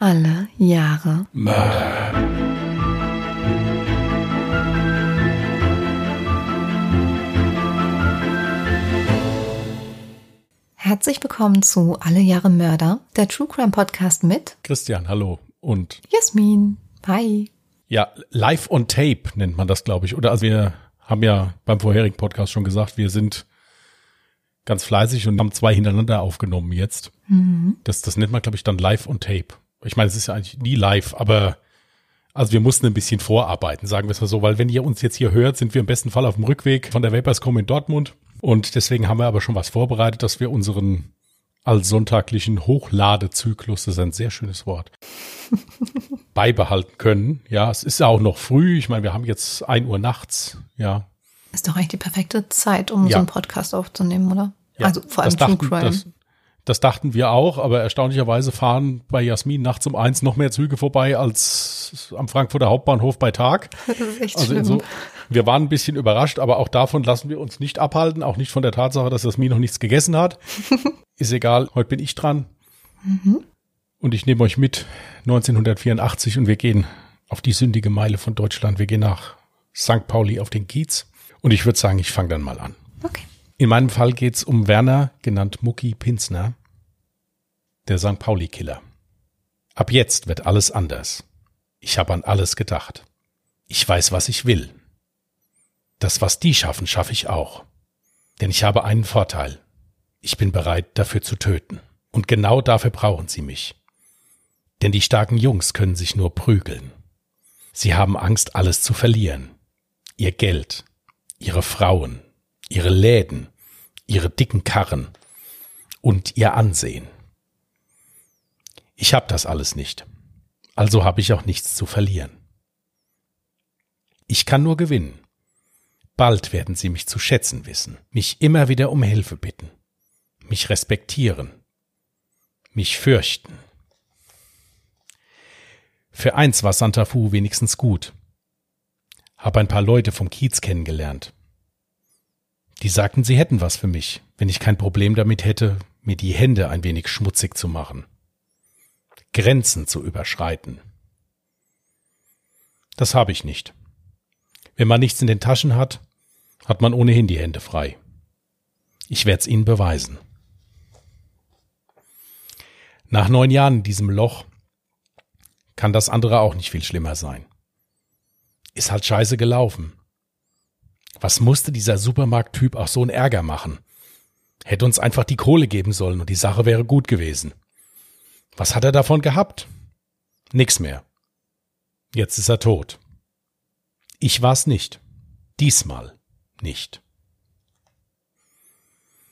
Alle Jahre Mörder. Herzlich willkommen zu Alle Jahre Mörder, der True Crime Podcast mit Christian, hallo. Und Jasmin. Hi. ja, live on tape nennt man das, glaube ich. Oder also wir haben ja beim vorherigen Podcast schon gesagt, wir sind ganz fleißig und haben zwei hintereinander aufgenommen jetzt. Das, das nennt man, glaube ich, dann live on tape. Ich meine, es ist ja eigentlich nie live, aber also wir mussten ein bisschen vorarbeiten, sagen wir es mal so, weil wenn ihr uns jetzt hier hört, sind wir im besten Fall auf dem Rückweg von der Vaporscom in Dortmund. Und deswegen haben wir aber schon was vorbereitet, dass wir unseren allsonntaglichen Hochladezyklus, das ist ein sehr schönes Wort, beibehalten können. Ja, es ist ja auch noch früh. Ich meine, wir haben jetzt ein Uhr nachts. Ja, Ist doch eigentlich die perfekte Zeit, um Ja. so einen Podcast aufzunehmen, oder? Ja, also vor allem True Crime. Das, das dachten wir auch, aber erstaunlicherweise fahren bei Jasmin nachts um eins noch mehr Züge vorbei als am Frankfurter Hauptbahnhof bei Tag. das ist echt Also inso, wir waren ein bisschen überrascht, aber auch davon lassen wir uns nicht abhalten, auch nicht von der Tatsache, dass Jasmin noch nichts gegessen hat. Ist egal, heute bin ich dran. Mhm. Und ich nehme euch mit 1984 und wir gehen auf die sündige Meile von Deutschland. Wir gehen nach St. Pauli auf den Kiez. Und ich würde sagen, ich fange dann mal an. okay. In meinem Fall geht's um Werner, genannt Mucki Pinsner, der St. Pauli-Killer. Ab jetzt wird alles anders. Ich habe an alles gedacht. Ich weiß, was ich will. Das, was die schaffen, schaffe ich auch. Denn ich habe einen Vorteil. Ich bin bereit, dafür zu töten. Und genau dafür brauchen sie mich. Denn die starken Jungs können sich nur prügeln. Sie haben Angst, alles zu verlieren. Ihr Geld, ihre Frauen, ihre Läden, ihre dicken Karren und ihr Ansehen. Ich habe das alles nicht, also habe ich auch nichts zu verlieren. Ich kann nur gewinnen. Bald werden sie mich zu schätzen wissen, mich immer wieder um Hilfe bitten, mich respektieren, mich fürchten. Für eins war Santa Fu wenigstens gut. Hab ein paar Leute vom Kiez kennengelernt. Die sagten, sie hätten was für mich, wenn ich kein Problem damit hätte, mir die Hände ein wenig schmutzig zu machen. Grenzen zu überschreiten. Das habe ich nicht. Wenn man nichts in den Taschen hat, hat man ohnehin die Hände frei. Ich werde es Ihnen beweisen. Nach neun Jahren in diesem Loch kann das andere auch nicht viel schlimmer sein. Ist halt scheiße gelaufen. Was musste dieser Supermarkttyp auch so einen Ärger machen? Hätte uns einfach die Kohle geben sollen und die Sache wäre gut gewesen. Was hat er davon gehabt? Nix mehr. Jetzt ist er tot. Ich war's nicht. Diesmal nicht.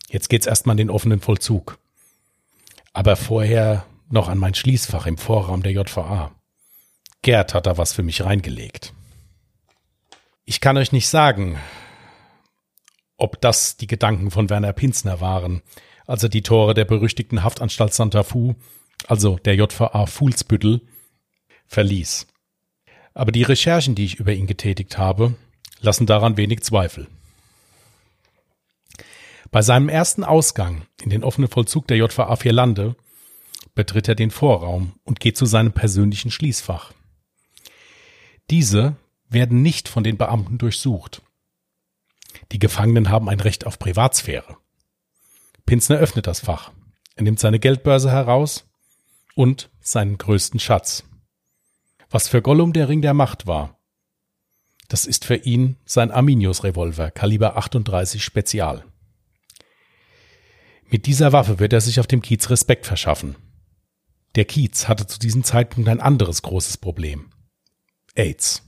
Jetzt geht's erstmal in den offenen Vollzug. Aber vorher noch an mein Schließfach im Vorraum der JVA. Gerd hat da was für mich reingelegt. Ich kann euch nicht sagen, ob das die Gedanken von Werner Pinsner waren, als er die Tore der berüchtigten Haftanstalt Santa Fu, also der JVA Fuhlsbüttel, verließ. Aber die Recherchen, die ich über ihn getätigt habe, lassen daran wenig Zweifel. Bei seinem ersten Ausgang in den offenen Vollzug der JVA Vierlande betritt er den Vorraum und geht zu seinem persönlichen Schließfach. Diese werden nicht von den Beamten durchsucht. Die Gefangenen haben ein Recht auf Privatsphäre. Pinsner öffnet das Fach. Er nimmt seine Geldbörse heraus und seinen größten Schatz. Was für Gollum der Ring der Macht war, das ist für ihn sein Arminius-Revolver Kaliber 38 Spezial. Mit dieser Waffe wird er sich auf dem Kiez Respekt verschaffen. Der Kiez hatte zu diesem Zeitpunkt ein anderes großes Problem. AIDS.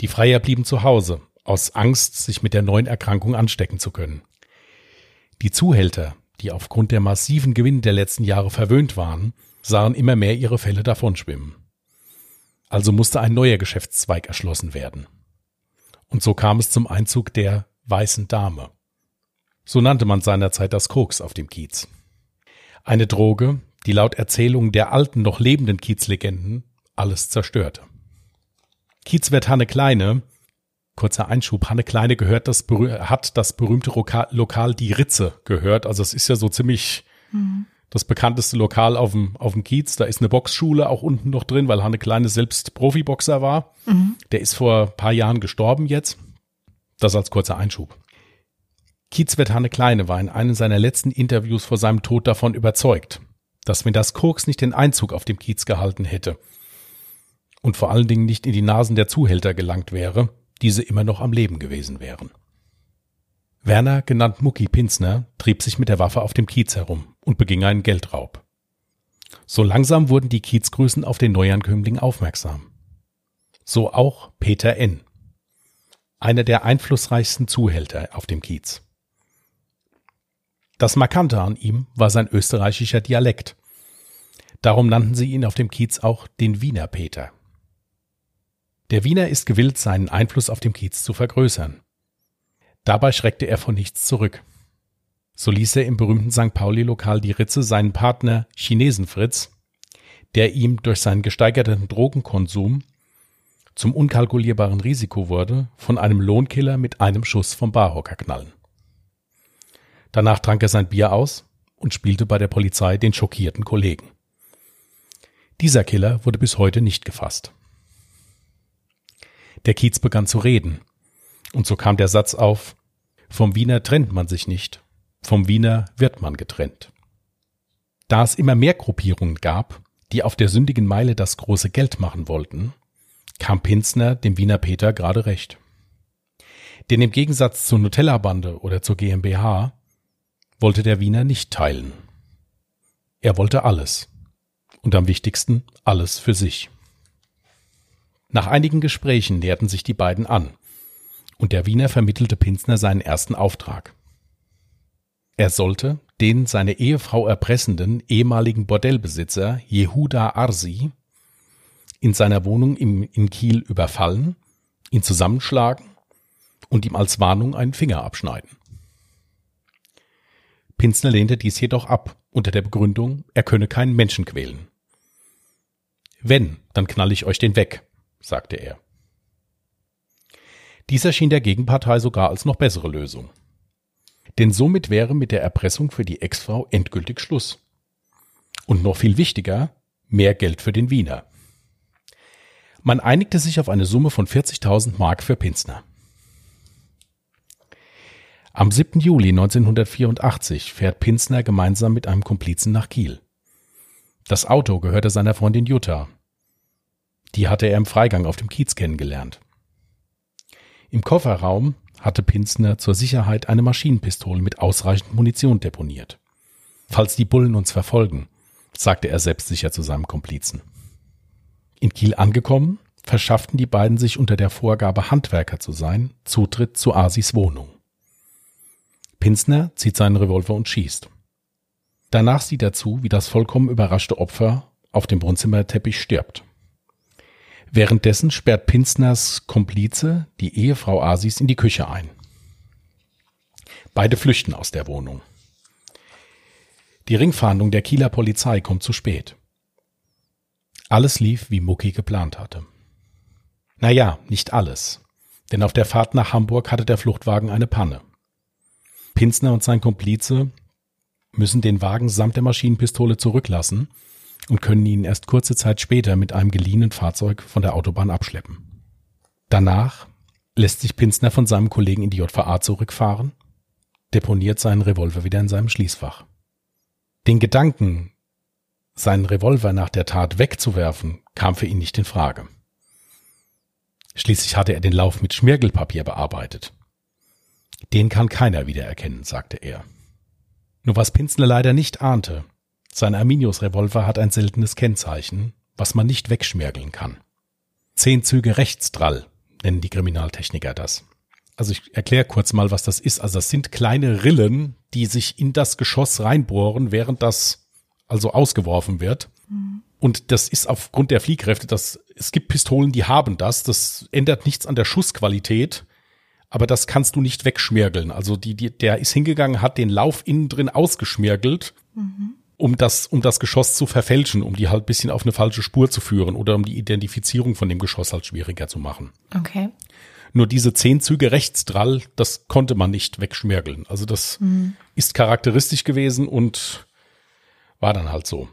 Die Freier blieben zu Hause, aus Angst, sich mit der neuen Erkrankung anstecken zu können. Die Zuhälter, die aufgrund der massiven Gewinne der letzten Jahre verwöhnt waren, sahen immer mehr ihre Fälle davonschwimmen. Also musste ein neuer Geschäftszweig erschlossen werden. Und so kam es zum Einzug der Weißen Dame. So nannte man seinerzeit das Koks auf dem Kiez. Eine Droge, die laut Erzählungen der alten, noch lebenden Kiezlegenden alles zerstörte. Kiezwirt Hanne Kleine, kurzer Einschub, Hanne Kleine gehört das, hat das berühmte Roka Lokal Die Ritze gehört. Also es ist ja so ziemlich das bekannteste Lokal auf dem, auf dem Kiez. Da ist eine Boxschule auch unten noch drin, weil Hanne Kleine selbst Profiboxer war. Mhm. Der ist vor paar Jahren gestorben jetzt. Das als kurzer Einschub. Kiezwirt Hanne Kleine war in einem seiner letzten Interviews vor seinem Tod davon überzeugt, dass wenn das Koks nicht den Einzug auf dem Kiez gehalten hätte und vor allen Dingen nicht in die Nasen der Zuhälter gelangt wäre, diese immer noch am Leben gewesen wären. Werner, genannt Mucki Pinsner, trieb sich mit der Waffe auf dem Kiez herum und beging einen Geldraub. So langsam wurden die Kiezgrößen auf den Neuankömmling aufmerksam. So auch Peter N., einer der einflussreichsten Zuhälter auf dem Kiez. Das Markante an ihm war sein österreichischer Dialekt. Darum nannten sie ihn auf dem Kiez auch den Wiener Peter. Der Wiener ist gewillt, seinen Einfluss auf dem Kiez zu vergrößern. Dabei schreckte er von nichts zurück. So ließ er im berühmten St. Pauli-Lokal die Ritze seinen Partner Chinesen Fritz, der ihm durch seinen gesteigerten Drogenkonsum zum unkalkulierbaren Risiko wurde, von einem Lohnkiller mit einem Schuss vom Barhocker knallen. Danach trank er sein Bier aus und spielte bei der Polizei den schockierten Kollegen. Dieser Killer wurde bis heute nicht gefasst. Der Kiez begann zu reden, und so kam der Satz auf Vom Wiener trennt man sich nicht, vom Wiener wird man getrennt. Da es immer mehr Gruppierungen gab, die auf der sündigen Meile das große Geld machen wollten, kam Pinsner dem Wiener Peter gerade recht. Denn im Gegensatz zur Nutella-Bande oder zur GmbH wollte der Wiener nicht teilen. Er wollte alles. Und am wichtigsten alles für sich. Nach einigen Gesprächen näherten sich die beiden an. Und der Wiener vermittelte Pinsner seinen ersten Auftrag. Er sollte den seine Ehefrau erpressenden ehemaligen Bordellbesitzer Jehuda Arsi in seiner Wohnung im, in Kiel überfallen, ihn zusammenschlagen und ihm als Warnung einen Finger abschneiden. Pinsner lehnte dies jedoch ab, unter der Begründung, er könne keinen Menschen quälen. Wenn, dann knall ich euch den weg, sagte er. Dies erschien der Gegenpartei sogar als noch bessere Lösung. Denn somit wäre mit der Erpressung für die Ex-Frau endgültig Schluss. Und noch viel wichtiger, mehr Geld für den Wiener. Man einigte sich auf eine Summe von 40.000 Mark für Pinsner. Am 7. Juli 1984 fährt Pinsner gemeinsam mit einem Komplizen nach Kiel. Das Auto gehörte seiner Freundin Jutta. Die hatte er im Freigang auf dem Kiez kennengelernt. Im Kofferraum hatte Pinsner zur Sicherheit eine Maschinenpistole mit ausreichend Munition deponiert. Falls die Bullen uns verfolgen, sagte er selbstsicher zu seinem Komplizen. In Kiel angekommen, verschafften die beiden sich unter der Vorgabe, Handwerker zu sein, Zutritt zu Asis Wohnung. Pinsner zieht seinen Revolver und schießt. Danach sieht er zu, wie das vollkommen überraschte Opfer auf dem Wohnzimmerteppich stirbt. Währenddessen sperrt Pinsners Komplize die Ehefrau Asis in die Küche ein. Beide flüchten aus der Wohnung. Die Ringfahndung der Kieler Polizei kommt zu spät. Alles lief, wie Mucki geplant hatte. Naja, nicht alles. Denn auf der Fahrt nach Hamburg hatte der Fluchtwagen eine Panne. Pinsner und sein Komplize müssen den Wagen samt der Maschinenpistole zurücklassen und können ihn erst kurze Zeit später mit einem geliehenen Fahrzeug von der Autobahn abschleppen. Danach lässt sich Pinsner von seinem Kollegen in die JVA zurückfahren, deponiert seinen Revolver wieder in seinem Schließfach. Den Gedanken, seinen Revolver nach der Tat wegzuwerfen, kam für ihn nicht in Frage. Schließlich hatte er den Lauf mit Schmirgelpapier bearbeitet. Den kann keiner wiedererkennen, sagte er. Nur was Pinsner leider nicht ahnte, sein Arminius-Revolver hat ein seltenes Kennzeichen, was man nicht wegschmergeln kann. Zehn Züge Rechtsdrall nennen die Kriminaltechniker das. Also ich erkläre kurz mal, was das ist. Also das sind kleine Rillen, die sich in das Geschoss reinbohren, während das also ausgeworfen wird. Mhm. Und das ist aufgrund der Fliehkräfte, das, es gibt Pistolen, die haben das. Das ändert nichts an der Schussqualität. Aber das kannst du nicht wegschmirgeln. Also die, die, der ist hingegangen, hat den Lauf innen drin ausgeschmirgelt. Mhm um das, um das Geschoss zu verfälschen, um die halt bisschen auf eine falsche Spur zu führen oder um die Identifizierung von dem Geschoss halt schwieriger zu machen. Okay. Nur diese zehn Züge Rechtsdrall, das konnte man nicht wegschmirgeln. Also das mhm. ist charakteristisch gewesen und War dann halt so.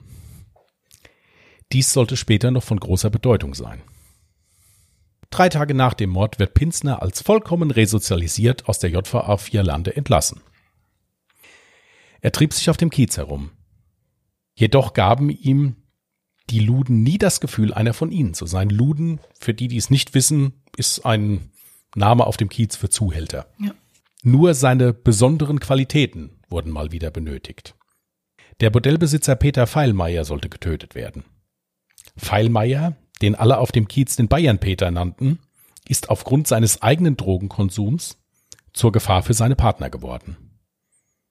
Dies sollte später noch von großer Bedeutung sein. Drei Tage nach dem Mord wird Pinsner als vollkommen resozialisiert aus der JVA Vierlande entlassen. Er trieb sich auf dem Kiez herum. Jedoch gaben ihm die Luden nie das Gefühl, einer von ihnen zu sein. Luden, für die, die es nicht wissen, ist ein Name auf dem Kiez für Zuhälter. Ja. Nur seine besonderen Qualitäten wurden mal wieder benötigt. Der Bordellbesitzer Peter Feilmeier sollte getötet werden. Feilmeier, den alle auf dem Kiez den Bayern-Peter nannten, ist aufgrund seines eigenen Drogenkonsums zur Gefahr für seine Partner geworden.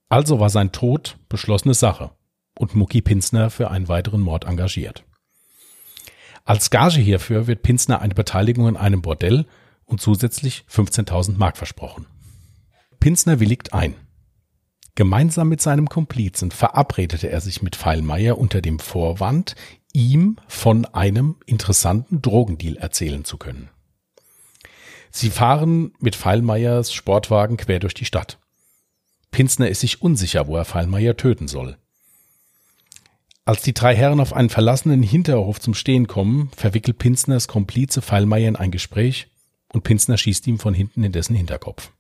Also war sein Tod beschlossene Sache und Mucki Pinsner für einen weiteren Mord engagiert. Als Gage hierfür wird Pinsner eine Beteiligung an einem Bordell und zusätzlich 15.000 Mark versprochen. Pinsner willigt ein. Gemeinsam mit seinem Komplizen verabredete er sich mit Feilmeier unter dem Vorwand, ihm von einem interessanten Drogendeal erzählen zu können. Sie fahren mit Feilmeiers Sportwagen quer durch die Stadt. Pinsner ist sich unsicher, wo er Feilmeier töten soll. Als die drei Herren auf einen verlassenen Hinterhof zum Stehen kommen, verwickelt Pinsners Komplize Feilmeier in ein Gespräch und Pinsner schießt ihm von hinten in dessen Hinterkopf.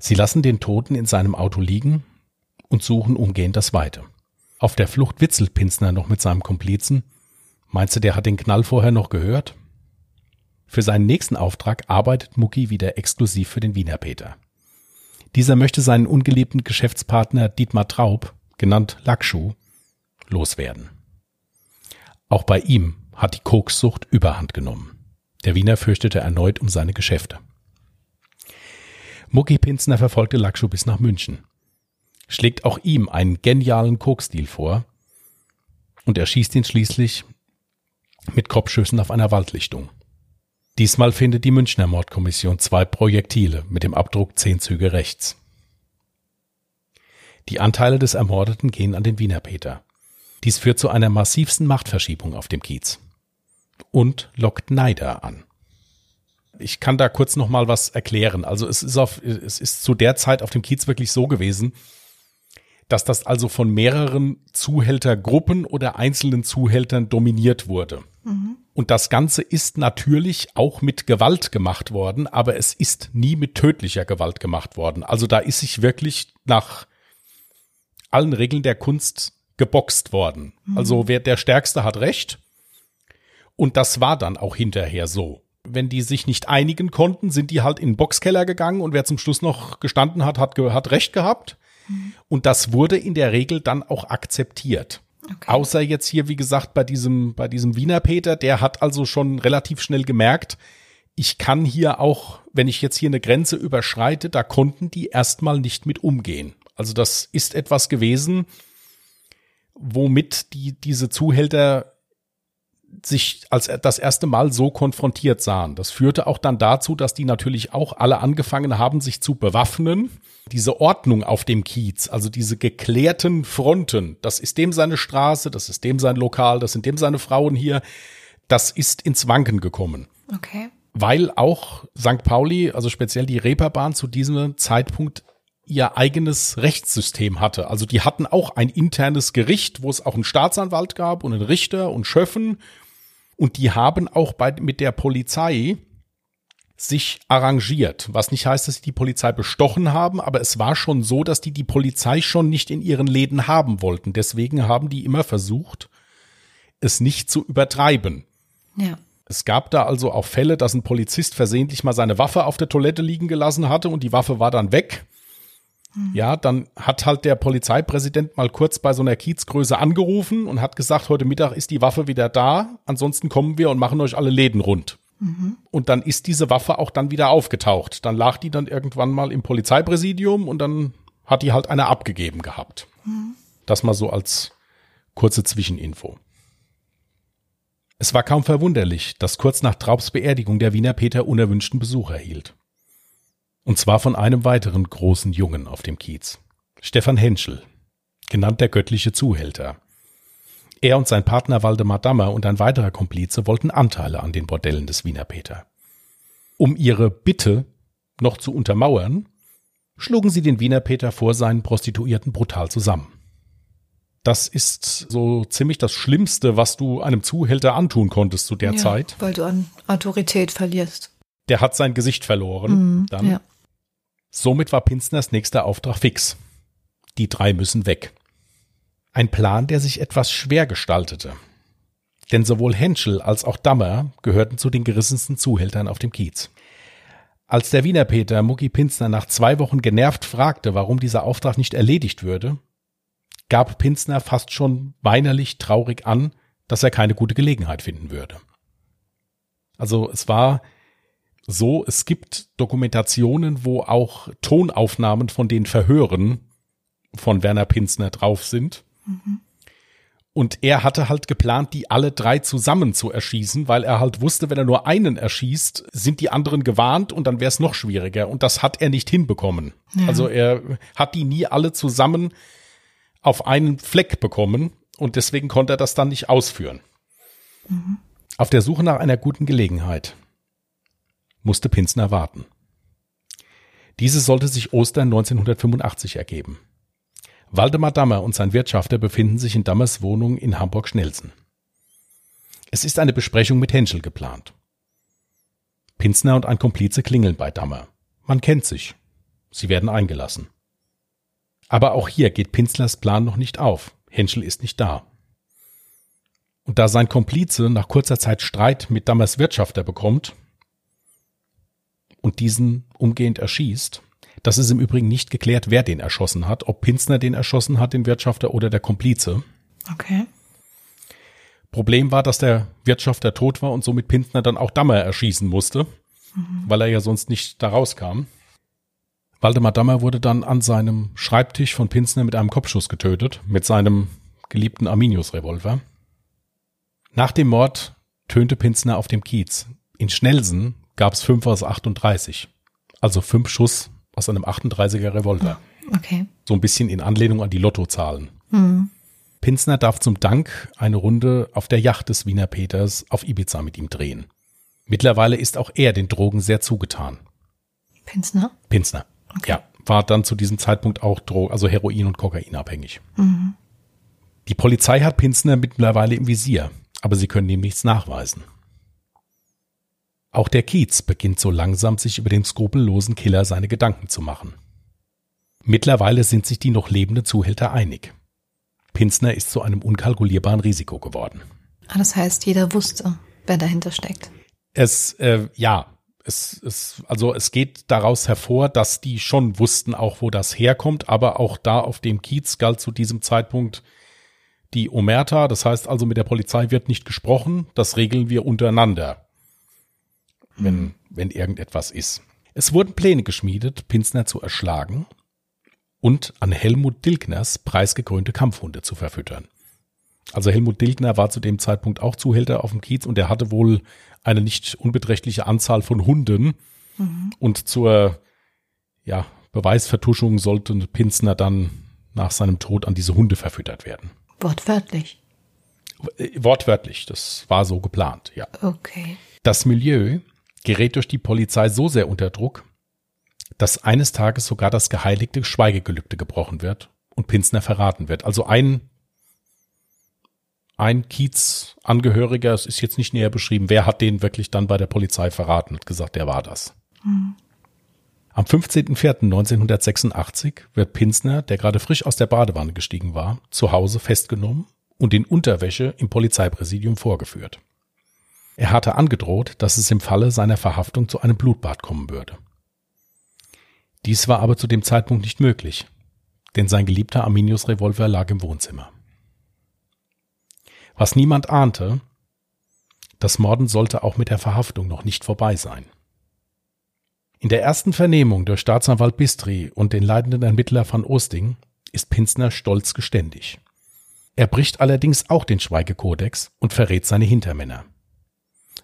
Sie lassen den Toten in seinem Auto liegen und suchen umgehend das Weite. Auf der Flucht witzelt Pinsner noch mit seinem Komplizen. Meinst du, der hat den Knall vorher noch gehört? Für seinen nächsten Auftrag arbeitet Mucki wieder exklusiv für den Wiener Peter. Dieser möchte seinen ungeliebten Geschäftspartner Dietmar Traub, genannt Lackschuh, loswerden. Auch bei ihm hat die Kokssucht überhand genommen. Der Wiener fürchtete erneut um seine Geschäfte. Mucki Pinsner verfolgte Lackschuh bis nach München schlägt auch ihm einen genialen Koksdeal vor und er schießt ihn schließlich mit Kopfschüssen auf einer Waldlichtung. Diesmal findet die Münchner Mordkommission zwei Projektile mit dem Abdruck zehn Züge rechts. Die Anteile des Ermordeten gehen an den Wiener Peter. Dies führt zu einer massivsten Machtverschiebung auf dem Kiez und lockt Neider an. Ich kann da kurz noch mal was erklären. Also es ist auf, es ist zu der Zeit auf dem Kiez wirklich so gewesen, dass das also von mehreren Zuhältergruppen oder einzelnen Zuhältern dominiert wurde. Mhm. Und das Ganze ist natürlich auch mit Gewalt gemacht worden, aber es ist nie mit tödlicher Gewalt gemacht worden. Also da ist sich wirklich nach allen Regeln der Kunst geboxt worden. Mhm. Also wer der Stärkste hat Recht. Und das war dann auch hinterher so. Wenn die sich nicht einigen konnten, sind die halt in den Boxkeller gegangen und wer zum Schluss noch gestanden hat, hat, hat Recht gehabt. Und das wurde in der Regel dann auch akzeptiert. Okay. Außer jetzt hier, wie gesagt, bei diesem, bei diesem Wiener Peter, der hat also schon relativ schnell gemerkt, ich kann hier auch, wenn ich jetzt hier eine Grenze überschreite, da konnten die erstmal nicht mit umgehen. Also das ist etwas gewesen, womit die, diese Zuhälter sich als das erste Mal so konfrontiert sahen. Das führte auch dann dazu, dass die natürlich auch alle angefangen haben, sich zu bewaffnen. Diese Ordnung auf dem Kiez, also diese geklärten Fronten, das ist dem seine Straße, das ist dem sein Lokal, das sind dem seine Frauen hier, das ist ins Wanken gekommen. Okay. Weil auch St. Pauli, also speziell die Reeperbahn zu diesem Zeitpunkt ihr eigenes Rechtssystem hatte. Also die hatten auch ein internes Gericht, wo es auch einen Staatsanwalt gab und einen Richter und Schöffen und die haben auch bei, mit der Polizei sich arrangiert, was nicht heißt, dass sie die Polizei bestochen haben, aber es war schon so, dass die die Polizei schon nicht in ihren Läden haben wollten. Deswegen haben die immer versucht, es nicht zu übertreiben. Ja. Es gab da also auch Fälle, dass ein Polizist versehentlich mal seine Waffe auf der Toilette liegen gelassen hatte und die Waffe war dann weg. Ja, dann hat halt der Polizeipräsident mal kurz bei so einer Kiezgröße angerufen und hat gesagt, heute Mittag ist die Waffe wieder da, ansonsten kommen wir und machen euch alle Läden rund. Mhm. Und dann ist diese Waffe auch dann wieder aufgetaucht. Dann lag die dann irgendwann mal im Polizeipräsidium und dann hat die halt einer abgegeben gehabt. Mhm. Das mal so als kurze Zwischeninfo. Es war kaum verwunderlich, dass kurz nach Traubs Beerdigung der Wiener Peter unerwünschten Besuch erhielt. Und zwar von einem weiteren großen Jungen auf dem Kiez. Stefan Henschel, genannt der göttliche Zuhälter. Er und sein Partner Waldemar Dammer und ein weiterer Komplize wollten Anteile an den Bordellen des Wiener Peter. Um ihre Bitte noch zu untermauern, schlugen sie den Wiener Peter vor seinen Prostituierten brutal zusammen. Das ist so ziemlich das Schlimmste, was du einem Zuhälter antun konntest zu der ja, Zeit. Weil du an Autorität verlierst. Der hat sein Gesicht verloren. Mhm, dann. ja. Somit war Pinzners nächster Auftrag fix. Die drei müssen weg. Ein Plan, der sich etwas schwer gestaltete. Denn sowohl Henschel als auch Dammer gehörten zu den gerissensten Zuhältern auf dem Kiez. Als der Wiener Peter Mucki Pinzner nach zwei Wochen genervt fragte, warum dieser Auftrag nicht erledigt würde, gab Pinzner fast schon weinerlich traurig an, dass er keine gute Gelegenheit finden würde. Also es war so, es gibt Dokumentationen, wo auch Tonaufnahmen von den Verhören von Werner Pinzner drauf sind. Und er hatte halt geplant, die alle drei zusammen zu erschießen, weil er halt wusste, wenn er nur einen erschießt, sind die anderen gewarnt und dann wäre es noch schwieriger. Und das hat er nicht hinbekommen. Ja. Also er hat die nie alle zusammen auf einen Fleck bekommen und deswegen konnte er das dann nicht ausführen. Auf der Suche nach einer guten Gelegenheit musste Pinsner warten. Diese sollte sich Ostern 1985 ergeben. Waldemar Dammer und sein Wirtschafter befinden sich in Dammers Wohnung in Hamburg-Schnelsen. Es ist eine Besprechung mit Henschel geplant. Pinsner und ein Komplize klingeln bei Dammer. Man kennt sich. Sie werden eingelassen. Aber auch hier geht Pinslers Plan noch nicht auf. Henschel ist nicht da. Und da sein Komplize nach kurzer Zeit Streit mit Dammers Wirtschafter bekommt und diesen umgehend erschießt, das ist im Übrigen nicht geklärt, wer den erschossen hat, ob Pinsner den erschossen hat, den Wirtschafter oder der Komplize. Okay. Problem war, dass der Wirtschafter tot war und somit Pinsner dann auch Dammer erschießen musste, weil er ja sonst nicht da rauskam. Waldemar Dammer wurde dann an seinem Schreibtisch von Pinsner mit einem Kopfschuss getötet, mit seinem geliebten Arminius-Revolver. Nach dem Mord tönte Pinsner auf dem Kiez. In Schnelsen gab es fünf aus 38. Also fünf Schuss aus einem 38er Revolver. Okay. So ein bisschen in Anlehnung an die Lottozahlen. Mhm. Pinsner darf zum Dank eine Runde auf der Yacht des Wiener Peters auf Ibiza mit ihm drehen. Mittlerweile ist auch er den Drogen sehr zugetan. Pinsner? Pinsner. Okay. Ja, war dann zu diesem Zeitpunkt auch Dro also Heroin und Kokain abhängig. Mhm. Die Polizei hat Pinsner mittlerweile im Visier, aber sie können ihm nichts nachweisen. Auch der Kiez beginnt so langsam sich über den skrupellosen Killer seine Gedanken zu machen. Mittlerweile sind sich die noch lebenden Zuhälter einig. Pinsner ist zu einem unkalkulierbaren Risiko geworden. Ah, das heißt, jeder wusste, wer dahinter steckt. Es, äh, ja, es, es, also es geht daraus hervor, dass die schon wussten auch, wo das herkommt, aber auch da auf dem Kiez galt zu diesem Zeitpunkt die Omerta. Das heißt also, mit der Polizei wird nicht gesprochen. Das regeln wir untereinander, wenn, wenn irgendetwas ist. Es wurden Pläne geschmiedet, Pinsner zu erschlagen und an Helmut Dilkners preisgekrönte Kampfhunde zu verfüttern. Also Helmut Dilkner war zu dem Zeitpunkt auch Zuhälter auf dem Kiez und er hatte wohl eine nicht unbeträchtliche Anzahl von Hunden. Und zur ja, Beweisvertuschung sollte Pinsner dann nach seinem Tod an diese Hunde verfüttert werden. Wortwörtlich. Äh, Wortwörtlich, das war so geplant, ja. Okay. Das Milieu gerät durch die Polizei so sehr unter Druck, dass eines Tages sogar das geheiligte Schweigegelübde gebrochen wird und Pinsner verraten wird. Also ein, ein Kiez-Angehöriger, es ist jetzt nicht näher beschrieben, wer hat den wirklich dann bei der Polizei verraten und gesagt, der war das. Am 15.04.1986 wird Pinsner, der gerade frisch aus der Badewanne gestiegen war, zu Hause festgenommen und in Unterwäsche im Polizeipräsidium vorgeführt. Er hatte angedroht, dass es im Falle seiner Verhaftung zu einem Blutbad kommen würde. Dies war aber zu dem Zeitpunkt nicht möglich, denn sein geliebter Arminius-Revolver lag im Wohnzimmer. Was niemand ahnte, das Morden sollte auch mit der Verhaftung noch nicht vorbei sein. In der ersten Vernehmung durch Staatsanwalt Bistri und den leitenden Ermittler van Oosting ist Pinsner stolz geständig. Er bricht allerdings auch den Schweigekodex und verrät seine Hintermänner.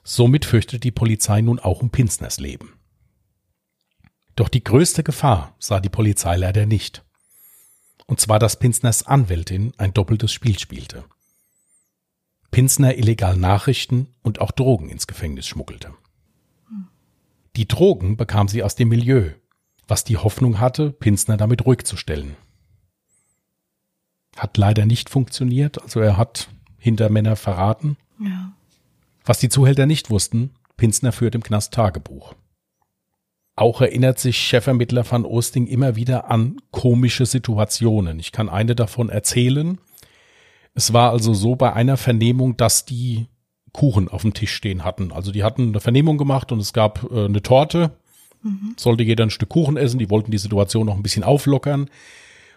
Somit fürchtet die Polizei nun auch um Pinsners Leben. Doch die größte Gefahr sah die Polizei leider nicht. Und zwar, dass Pinsners Anwältin ein doppeltes Spiel spielte. Pinsner illegal Nachrichten und auch Drogen ins Gefängnis schmuggelte. Die Drogen bekam sie aus dem Milieu, was die Hoffnung hatte, Pinsner damit ruhig zu stellen. Hat leider nicht funktioniert. Also er hat Hintermänner verraten. Ja. Was die Zuhälter nicht wussten, Pinsner führt im Knast Tagebuch. Auch erinnert sich Chefermittler van Oosting immer wieder an komische Situationen. Ich kann eine davon erzählen. Es war also so bei einer Vernehmung, dass die Kuchen auf dem Tisch stehen hatten. Also die hatten eine Vernehmung gemacht und es gab äh, eine Torte. Mhm. Sollte jeder ein Stück Kuchen essen. Die wollten die Situation noch ein bisschen auflockern.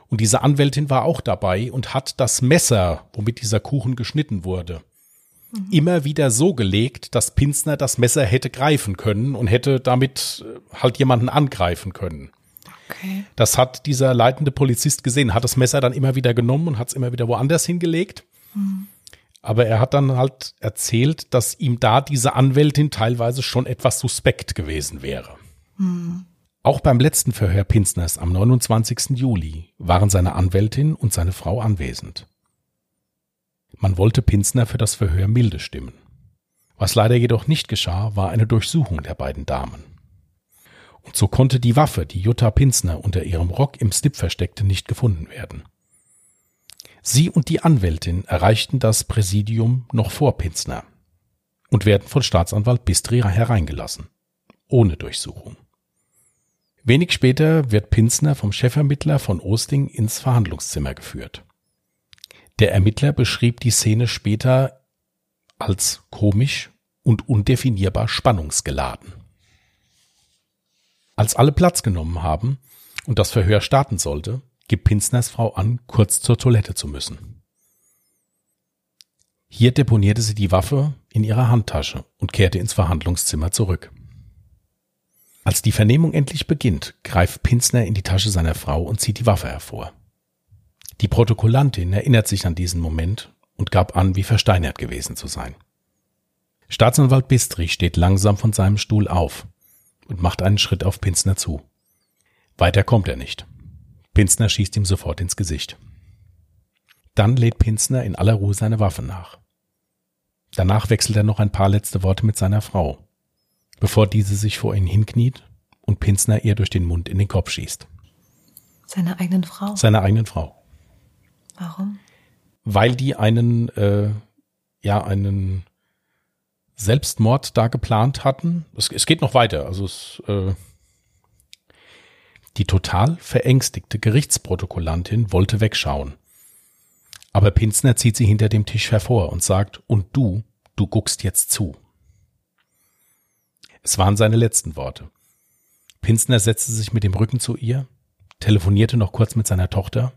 Und diese Anwältin war auch dabei und hat das Messer, womit dieser Kuchen geschnitten wurde, mhm. immer wieder so gelegt, dass Pinsner das Messer hätte greifen können und hätte damit äh, halt jemanden angreifen können. Okay. Das hat dieser leitende Polizist gesehen, hat das Messer dann immer wieder genommen und hat es immer wieder woanders hingelegt. Mhm. Aber er hat dann halt erzählt, dass ihm da diese Anwältin teilweise schon etwas suspekt gewesen wäre. Mhm. Auch beim letzten Verhör Pinsners am 29. Juli waren seine Anwältin und seine Frau anwesend. Man wollte Pinsner für das Verhör milde stimmen. Was leider jedoch nicht geschah, war eine Durchsuchung der beiden Damen. Und so konnte die Waffe, die Jutta Pinsner unter ihrem Rock im Slip versteckte, nicht gefunden werden. Sie und die Anwältin erreichten das Präsidium noch vor Pinsner und werden von Staatsanwalt Bistri hereingelassen, ohne Durchsuchung. Wenig später wird Pinsner vom Chefermittler von Osting ins Verhandlungszimmer geführt. Der Ermittler beschrieb die Szene später als komisch und undefinierbar spannungsgeladen. Als alle Platz genommen haben und das Verhör starten sollte, gibt Pinsners Frau an, kurz zur Toilette zu müssen. Hier deponierte sie die Waffe in ihrer Handtasche und kehrte ins Verhandlungszimmer zurück. Als die Vernehmung endlich beginnt, greift Pinsner in die Tasche seiner Frau und zieht die Waffe hervor. Die Protokollantin erinnert sich an diesen Moment und gab an, wie versteinert gewesen zu sein. Staatsanwalt Bistri steht langsam von seinem Stuhl auf und macht einen Schritt auf Pinsner zu. Weiter kommt er nicht. Pinsner schießt ihm sofort ins Gesicht. Dann lädt Pinsner in aller Ruhe seine Waffe nach. Danach wechselt er noch ein paar letzte Worte mit seiner Frau, bevor diese sich vor ihn hinkniet und Pinsner ihr durch den Mund in den Kopf schießt. Seiner eigenen Frau? Seiner eigenen Frau. Warum? Weil die einen, äh, ja, einen Selbstmord da geplant hatten. Es, es geht noch weiter. Also es, äh, die total verängstigte Gerichtsprotokollantin wollte wegschauen. Aber Pinsner zieht sie hinter dem Tisch hervor und sagt, und du, du guckst jetzt zu. Es waren seine letzten Worte. Pinsner setzte sich mit dem Rücken zu ihr, telefonierte noch kurz mit seiner Tochter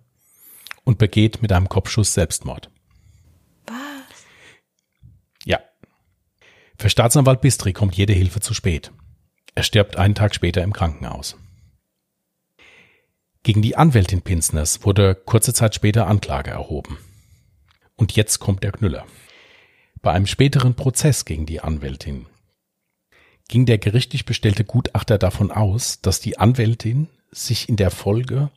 und begeht mit einem Kopfschuss Selbstmord. Was? Ja. Für Staatsanwalt Bistri kommt jede Hilfe zu spät. Er stirbt einen Tag später im Krankenhaus. Gegen die Anwältin Pinsners wurde kurze Zeit später Anklage erhoben. Und jetzt kommt der Knüller. Bei einem späteren Prozess gegen die Anwältin ging der gerichtlich bestellte Gutachter davon aus, dass die Anwältin sich in der Folge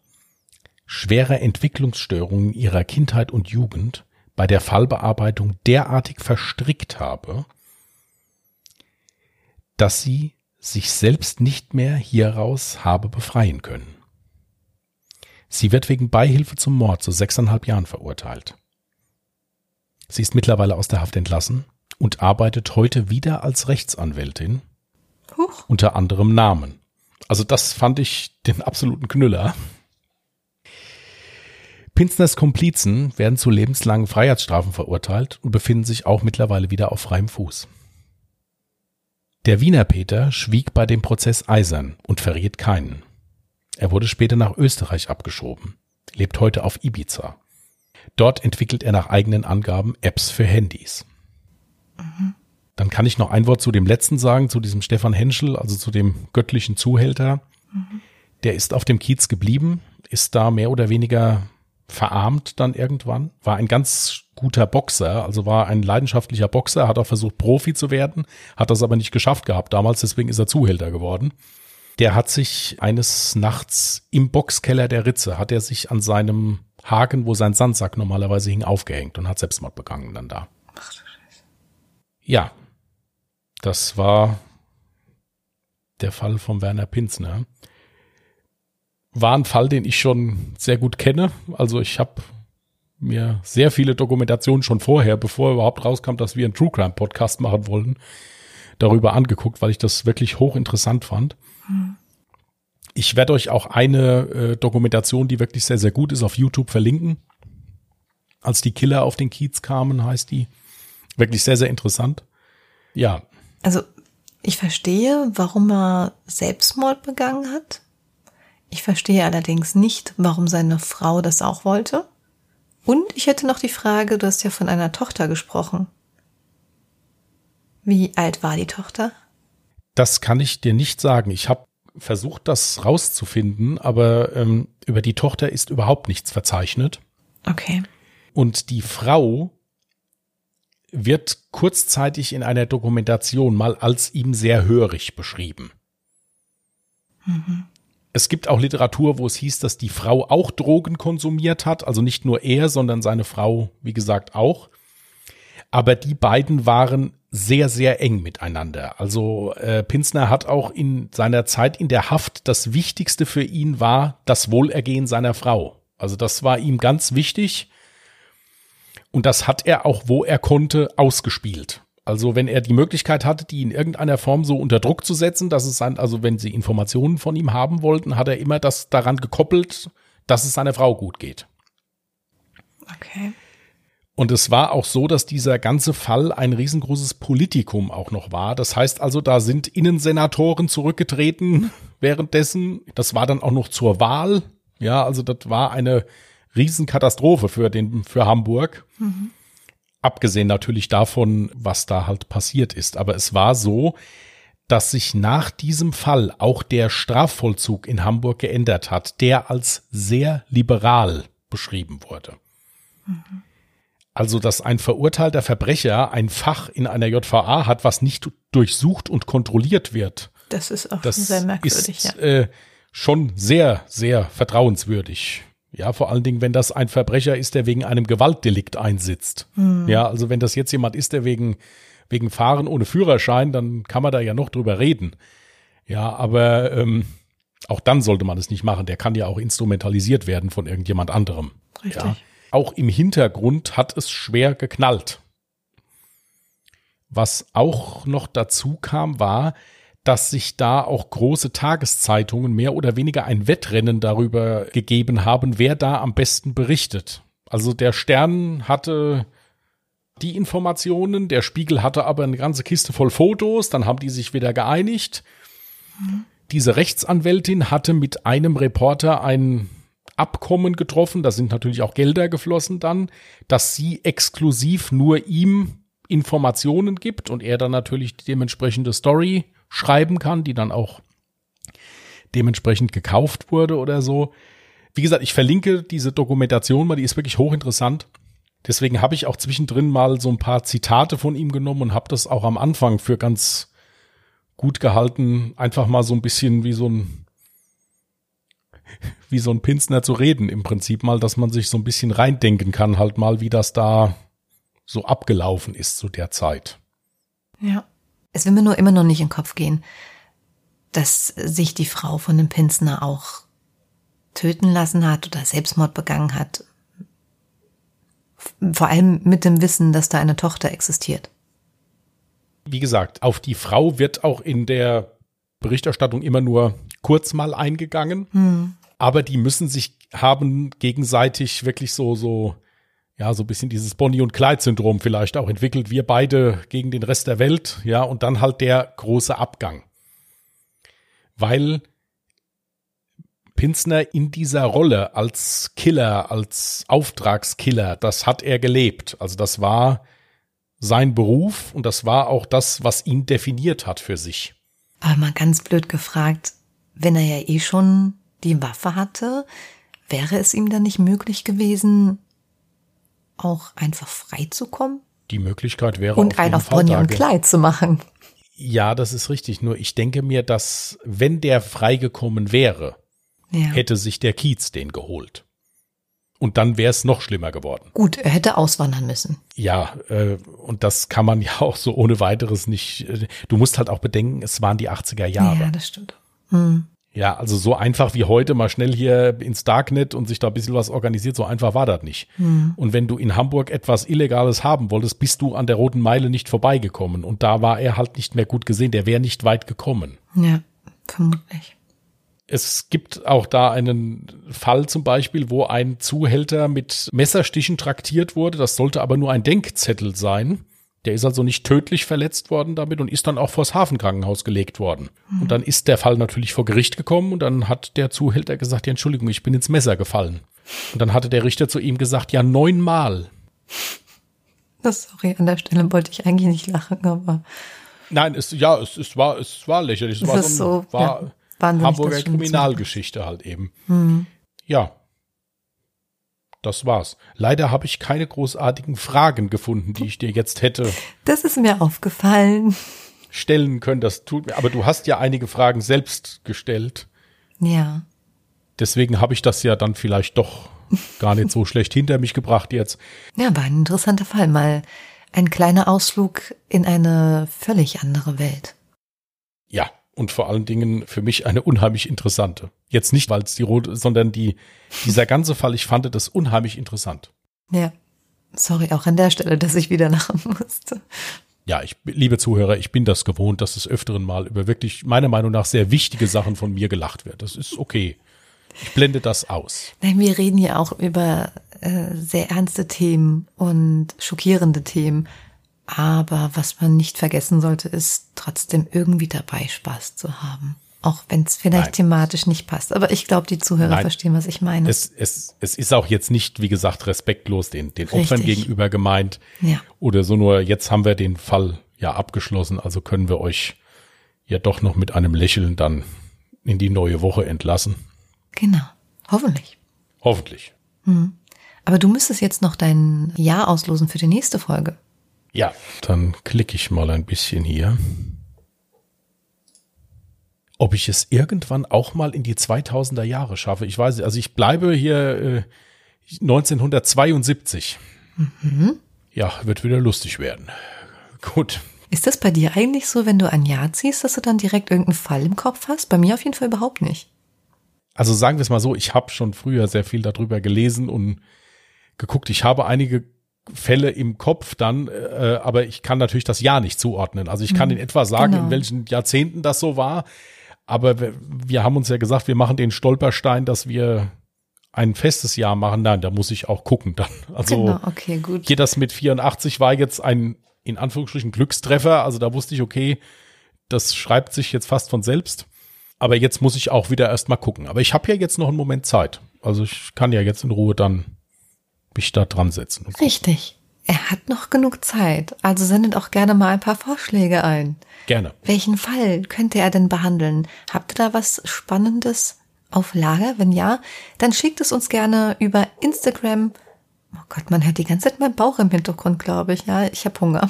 schwerer Entwicklungsstörungen ihrer Kindheit und Jugend bei der Fallbearbeitung derartig verstrickt habe, dass sie sich selbst nicht mehr hieraus habe befreien können. Sie wird wegen Beihilfe zum Mord zu sechseinhalb Jahren verurteilt. Sie ist mittlerweile aus der Haft entlassen und arbeitet heute wieder als Rechtsanwältin Huch. unter anderem Namen. Also das fand ich den absoluten Knüller. Pinsners Komplizen werden zu lebenslangen Freiheitsstrafen verurteilt und befinden sich auch mittlerweile wieder auf freiem Fuß. Der Wiener Peter schwieg bei dem Prozess eisern und verriet keinen. Er wurde später nach Österreich abgeschoben, lebt heute auf Ibiza. Dort entwickelt er nach eigenen Angaben Apps für Handys. Mhm. Dann kann ich noch ein Wort zu dem letzten sagen, zu diesem Stefan Henschel, also zu dem göttlichen Zuhälter. Mhm. Der ist auf dem Kiez geblieben, ist da mehr oder weniger verarmt dann irgendwann, war ein ganz guter Boxer, also war ein leidenschaftlicher Boxer, hat auch versucht Profi zu werden, hat das aber nicht geschafft gehabt damals, deswegen ist er Zuhälter geworden. Der hat sich eines Nachts im Boxkeller der Ritze, hat er sich an seinem Haken, wo sein Sandsack normalerweise hing, aufgehängt und hat Selbstmord begangen dann da. Ach du Scheiße. Ja, das war der Fall von Werner Pinzner war ein Fall, den ich schon sehr gut kenne. Also ich habe mir sehr viele Dokumentationen schon vorher, bevor überhaupt rauskam, dass wir einen True Crime Podcast machen wollten, darüber angeguckt, weil ich das wirklich hochinteressant fand. Ich werde euch auch eine äh, Dokumentation, die wirklich sehr, sehr gut ist, auf YouTube verlinken. Als die Killer auf den Kiez kamen, heißt die. Wirklich sehr, sehr interessant. Ja. Also ich verstehe, warum er Selbstmord begangen hat. Ich verstehe allerdings nicht, warum seine Frau das auch wollte. Und ich hätte noch die Frage, du hast ja von einer Tochter gesprochen. Wie alt war die Tochter? Das kann ich dir nicht sagen. Ich habe versucht, das rauszufinden, aber ähm, über die Tochter ist überhaupt nichts verzeichnet. Okay. Und die Frau wird kurzzeitig in einer Dokumentation mal als ihm sehr hörig beschrieben. Mhm. Es gibt auch Literatur, wo es hieß, dass die Frau auch Drogen konsumiert hat, also nicht nur er, sondern seine Frau, wie gesagt, auch. Aber die beiden waren sehr, sehr eng miteinander. Also äh, Pinsner hat auch in seiner Zeit in der Haft das Wichtigste für ihn war das Wohlergehen seiner Frau. Also das war ihm ganz wichtig. Und das hat er auch, wo er konnte, ausgespielt. Also wenn er die Möglichkeit hatte, die in irgendeiner Form so unter Druck zu setzen, dass es sein, also wenn sie Informationen von ihm haben wollten, hat er immer das daran gekoppelt, dass es seiner Frau gut geht. Okay. Und es war auch so, dass dieser ganze Fall ein riesengroßes Politikum auch noch war. Das heißt also, da sind Innensenatoren zurückgetreten währenddessen. Das war dann auch noch zur Wahl. Ja, also das war eine Riesenkatastrophe für den, für Hamburg. Mhm. Abgesehen natürlich davon, was da halt passiert ist. Aber es war so, dass sich nach diesem Fall auch der Strafvollzug in Hamburg geändert hat, der als sehr liberal beschrieben wurde. Mhm. Also, dass ein verurteilter Verbrecher ein Fach in einer JVA hat, was nicht durchsucht und kontrolliert wird. Das ist auch das sehr merkwürdig, ist, ja. Äh, schon sehr, sehr vertrauenswürdig. Ja, vor allen Dingen, wenn das ein Verbrecher ist, der wegen einem Gewaltdelikt einsitzt. Hm. Ja, also wenn das jetzt jemand ist, der wegen, wegen Fahren ohne Führerschein, dann kann man da ja noch drüber reden. Ja, aber ähm, auch dann sollte man es nicht machen. Der kann ja auch instrumentalisiert werden von irgendjemand anderem. Richtig. Ja. Auch im Hintergrund hat es schwer geknallt. Was auch noch dazu kam, war, dass sich da auch große Tageszeitungen mehr oder weniger ein Wettrennen darüber gegeben haben, wer da am besten berichtet. Also der Stern hatte die Informationen, der Spiegel hatte aber eine ganze Kiste voll Fotos, dann haben die sich wieder geeinigt. Diese Rechtsanwältin hatte mit einem Reporter ein Abkommen getroffen, da sind natürlich auch Gelder geflossen dann, dass sie exklusiv nur ihm Informationen gibt und er dann natürlich die dementsprechende Story schreiben kann, die dann auch dementsprechend gekauft wurde oder so. Wie gesagt, ich verlinke diese Dokumentation mal, die ist wirklich hochinteressant. Deswegen habe ich auch zwischendrin mal so ein paar Zitate von ihm genommen und habe das auch am Anfang für ganz gut gehalten, einfach mal so ein bisschen wie so ein wie so ein Pinsner zu reden im Prinzip mal, dass man sich so ein bisschen reindenken kann, halt mal, wie das da so abgelaufen ist zu der Zeit. Ja. Es will mir nur immer noch nicht in den Kopf gehen, dass sich die Frau von dem Pinsner auch töten lassen hat oder Selbstmord begangen hat. Vor allem mit dem Wissen, dass da eine Tochter existiert. Wie gesagt, auf die Frau wird auch in der Berichterstattung immer nur kurz mal eingegangen. Hm. Aber die müssen sich haben gegenseitig wirklich so, so ja, so ein bisschen dieses Bonnie- und Clyde-Syndrom vielleicht auch entwickelt. Wir beide gegen den Rest der Welt, ja, und dann halt der große Abgang. Weil Pinsner in dieser Rolle als Killer, als Auftragskiller, das hat er gelebt. Also das war sein Beruf und das war auch das, was ihn definiert hat für sich. Aber mal ganz blöd gefragt, wenn er ja eh schon die Waffe hatte, wäre es ihm dann nicht möglich gewesen, auch einfach frei zu kommen? Die Möglichkeit wäre und einen auf Bonnie und Clyde zu machen. Ja, das ist richtig. Nur ich denke mir, dass wenn der freigekommen wäre, ja. hätte sich der Kiez den geholt. Und dann wäre es noch schlimmer geworden. Gut, er hätte auswandern müssen. Ja, äh, und das kann man ja auch so ohne weiteres nicht. Äh, du musst halt auch bedenken, es waren die 80er Jahre. Ja, das stimmt. Hm. Ja, also so einfach wie heute mal schnell hier ins Darknet und sich da ein bisschen was organisiert, so einfach war das nicht. Hm. Und wenn du in Hamburg etwas Illegales haben wolltest, bist du an der Roten Meile nicht vorbeigekommen. Und da war er halt nicht mehr gut gesehen, der wäre nicht weit gekommen. Ja, vermutlich. Es gibt auch da einen Fall zum Beispiel, wo ein Zuhälter mit Messerstichen traktiert wurde. Das sollte aber nur ein Denkzettel sein. Der ist also nicht tödlich verletzt worden damit und ist dann auch vors Hafenkrankenhaus gelegt worden. Und dann ist der Fall natürlich vor Gericht gekommen und dann hat der Zuhälter gesagt, ja, Entschuldigung, ich bin ins Messer gefallen. Und dann hatte der Richter zu ihm gesagt, ja, neunmal. Das, sorry, an der Stelle wollte ich eigentlich nicht lachen, aber Nein, es, ja, es, es war, es war lächerlich. Es war so, ein- so, war ja, Hamburger. Kriminalgeschichte halt eben. hm. Ja. Das war's. Leider habe ich keine großartigen Fragen gefunden, die ich dir jetzt hätte das ist mir aufgefallen. stellen können. Das tut mir, aber du hast ja einige Fragen selbst gestellt. Ja. Deswegen habe ich das ja dann vielleicht doch gar nicht so schlecht hinter mich gebracht jetzt. Ja, war ein interessanter Fall. Mal ein kleiner Ausflug in eine völlig andere Welt. Ja, und vor allen Dingen für mich eine unheimlich interessante. Jetzt nicht, weil es die rote, sondern die, dieser ganze Fall, ich fand das unheimlich interessant. Ja. Sorry auch an der Stelle, dass ich wieder lachen musste. Ja, ich, liebe Zuhörer, ich bin das gewohnt, dass es öfteren mal über wirklich, meiner Meinung nach, sehr wichtige Sachen von mir gelacht wird. Das ist okay. Ich blende das aus. Nein, wir reden ja auch über äh, sehr ernste Themen und schockierende Themen. Aber was man nicht vergessen sollte, ist trotzdem irgendwie dabei Spaß zu haben. Auch wenn es vielleicht Nein. thematisch nicht passt. Aber ich glaube, die Zuhörer Nein. verstehen, was ich meine. Es, es, es ist auch jetzt nicht, wie gesagt, respektlos den, den Opfern gegenüber gemeint. Ja. Oder so nur, jetzt haben wir den Fall ja abgeschlossen, also können wir euch ja doch noch mit einem Lächeln dann in die neue Woche entlassen. Genau. Hoffentlich. Hoffentlich. Aber du müsstest jetzt noch dein Ja auslosen für die nächste Folge. Ja, dann klicke ich mal ein bisschen hier. Ob ich es irgendwann auch mal in die 2000er Jahre schaffe, ich weiß nicht. Also ich bleibe hier äh, 1972. Ja, wird wieder lustig werden. Gut. Ist das bei dir eigentlich so, wenn du ein Ja ziehst, dass du dann direkt irgendeinen Fall im Kopf hast? Bei mir auf jeden Fall überhaupt nicht. Also sagen wir es mal so, ich habe schon früher sehr viel darüber gelesen und geguckt. Ich habe einige Fälle im Kopf dann, äh, aber ich kann natürlich das Jahr nicht zuordnen. Also ich kann in etwa sagen, genau. in welchen Jahrzehnten das so war. Aber wir, wir haben uns ja gesagt, wir machen den Stolperstein, dass wir ein festes Jahr machen. Nein, da muss ich auch gucken dann. Also genau, okay, gut. geht das mit 84 war jetzt ein in Anführungsstrichen Glückstreffer. Also da wusste ich, okay, das schreibt sich jetzt fast von selbst. Aber jetzt muss ich auch wieder erst mal gucken. Aber ich habe ja jetzt noch einen Moment Zeit. Also ich kann ja jetzt in Ruhe dann mich da dran setzen. gucken. Richtig. Er hat noch genug Zeit, also sendet auch gerne mal ein paar Vorschläge ein. Gerne. Welchen Fall könnte er denn behandeln? Habt ihr da was Spannendes auf Lager? Wenn ja, dann schickt es uns gerne über Instagram. Oh Gott, man hört die ganze Zeit meinen Bauch im Hintergrund, glaube ich. Ja, ich habe Hunger.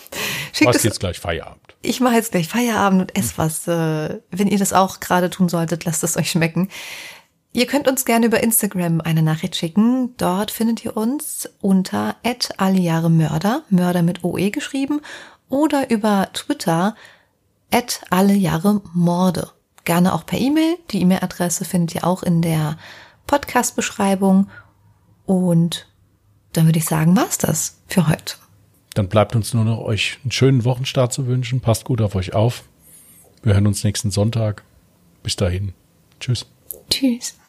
Schickt es jetzt gleich Feierabend. ich mache jetzt gleich Feierabend und esse was. Äh, wenn ihr das auch gerade tun solltet, lasst es euch schmecken. Ihr könnt uns gerne über Instagram eine Nachricht schicken. Dort findet ihr uns unter allejahremörder, Mörder mit OE geschrieben, oder über Twitter allejahremorde. Gerne auch per E-Mail. Die E-Mail-Adresse findet ihr auch in der Podcast-Beschreibung. Und dann würde ich sagen, war's das für heute. Dann bleibt uns nur noch euch einen schönen Wochenstart zu wünschen. Passt gut auf euch auf. Wir hören uns nächsten Sonntag. Bis dahin. Tschüss. Tschüss.